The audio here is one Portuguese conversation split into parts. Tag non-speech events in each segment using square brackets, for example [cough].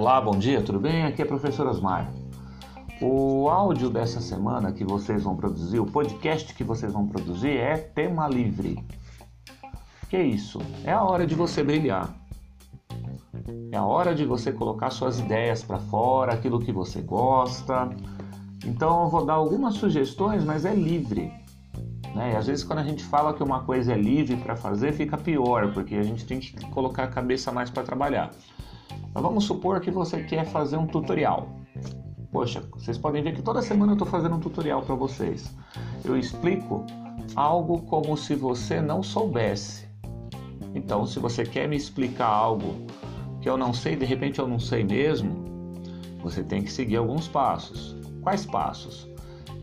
Olá, bom dia, tudo bem? Aqui é professor Osmar. O áudio dessa semana que vocês vão produzir, o podcast que vocês vão produzir é tema livre. Que é isso? É a hora de você brilhar. É a hora de você colocar suas ideias para fora, aquilo que você gosta. Então eu vou dar algumas sugestões, mas é livre. Né? E às vezes quando a gente fala que uma coisa é livre para fazer, fica pior, porque a gente tem que colocar a cabeça mais para trabalhar. Mas vamos supor que você quer fazer um tutorial. Poxa, vocês podem ver que toda semana eu estou fazendo um tutorial para vocês. Eu explico algo como se você não soubesse. Então, se você quer me explicar algo que eu não sei, de repente eu não sei mesmo, você tem que seguir alguns passos. Quais passos?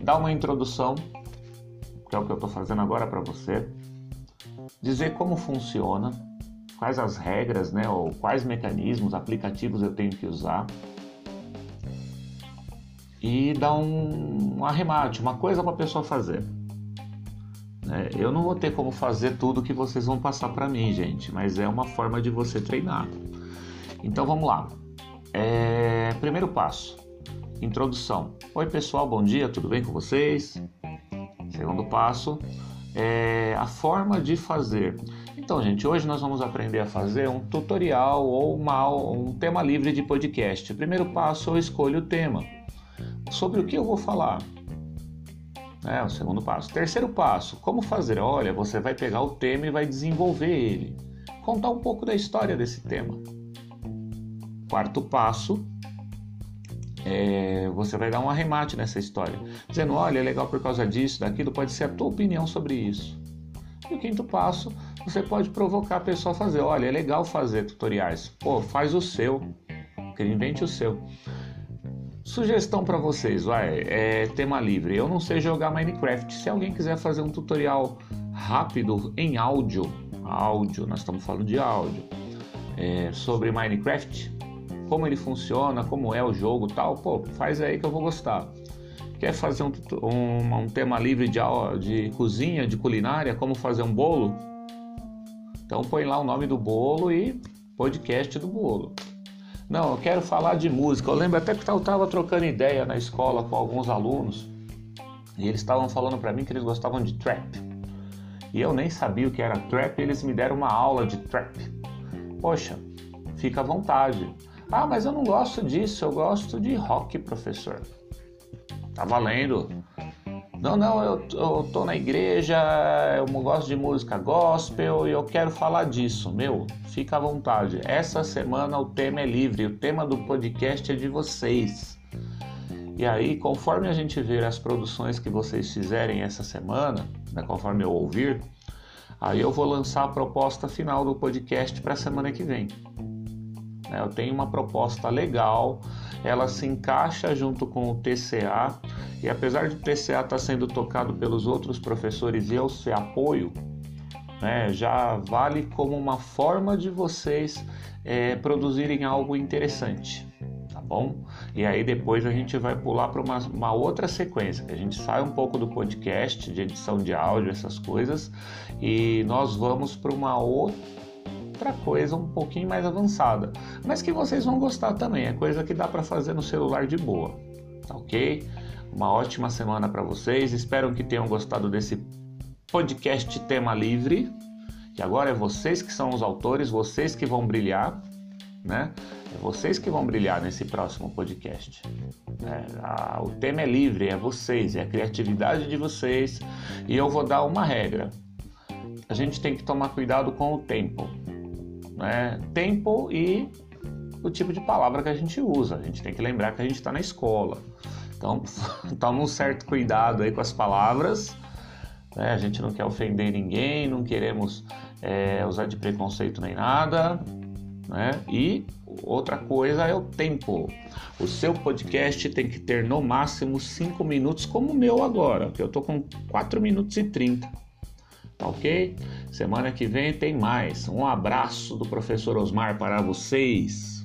Dar uma introdução, que é o que eu estou fazendo agora para você. Dizer como funciona, quais as regras, né, ou quais mecanismos, aplicativos eu tenho que usar. E dar um, um arremate, uma coisa para a pessoa fazer. É, eu não vou ter como fazer tudo que vocês vão passar para mim, gente, mas é uma forma de você treinar. Então vamos lá. É, primeiro passo: introdução. Oi, pessoal, bom dia, tudo bem com vocês? Segundo passo: é, a forma de fazer. Então, gente, hoje nós vamos aprender a fazer um tutorial ou um tema livre de podcast. Primeiro passo: eu escolho o tema. Sobre o que eu vou falar? É o segundo passo. Terceiro passo, como fazer? Olha, você vai pegar o tema e vai desenvolver ele. Contar um pouco da história desse tema. Quarto passo, é, você vai dar um arremate nessa história, dizendo: olha, é legal por causa disso, daquilo, pode ser a tua opinião sobre isso. E o quinto passo, você pode provocar a pessoa a fazer: olha, é legal fazer tutoriais, pô, faz o seu, invente o seu. Sugestão para vocês, vai, é tema livre. Eu não sei jogar Minecraft. Se alguém quiser fazer um tutorial rápido em áudio, áudio, nós estamos falando de áudio, é, sobre Minecraft, como ele funciona, como é o jogo, tal, pô, faz aí que eu vou gostar. Quer fazer um, um, um tema livre de, de cozinha, de culinária, como fazer um bolo? Então põe lá o nome do bolo e podcast do bolo. Não, eu quero falar de música. Eu lembro até que eu estava trocando ideia na escola com alguns alunos e eles estavam falando para mim que eles gostavam de trap. E eu nem sabia o que era trap, eles me deram uma aula de trap. Poxa, fica à vontade. Ah, mas eu não gosto disso, eu gosto de rock, professor. Tá valendo. Não, não, eu, eu tô na igreja, eu gosto de música gospel e eu quero falar disso. Meu, fica à vontade. Essa semana o tema é livre, o tema do podcast é de vocês. E aí, conforme a gente ver as produções que vocês fizerem essa semana, né, conforme eu ouvir, aí eu vou lançar a proposta final do podcast para a semana que vem. Né, eu tenho uma proposta legal, ela se encaixa junto com o TCA e apesar de o TCA estar tá sendo tocado pelos outros professores e eu ser apoio, né, já vale como uma forma de vocês é, produzirem algo interessante, tá bom? E aí depois a gente vai pular para uma, uma, outra sequência, que a gente sai um pouco do podcast, de edição de áudio, essas coisas, e nós vamos para uma outra coisa um pouquinho mais avançada, mas que vocês vão gostar também, é coisa que dá para fazer no celular de boa, tá ok? Uma ótima semana para vocês. Espero que tenham gostado desse podcast tema livre. Que agora é vocês que são os autores, vocês que vão brilhar, né? É vocês que vão brilhar nesse próximo podcast. É, a, o tema é livre, é vocês, é a criatividade de vocês. E eu vou dar uma regra. A gente tem que tomar cuidado com o tempo, né? Tempo e o tipo de palavra que a gente usa. A gente tem que lembrar que a gente está na escola. Então, [laughs] toma um certo cuidado aí com as palavras. Né? A gente não quer ofender ninguém, não queremos é, usar de preconceito nem nada. Né? E outra coisa é o tempo. O seu podcast tem que ter no máximo 5 minutos, como o meu agora, que eu tô com 4 minutos e 30. Tá ok? Semana que vem tem mais. Um abraço do professor Osmar para vocês.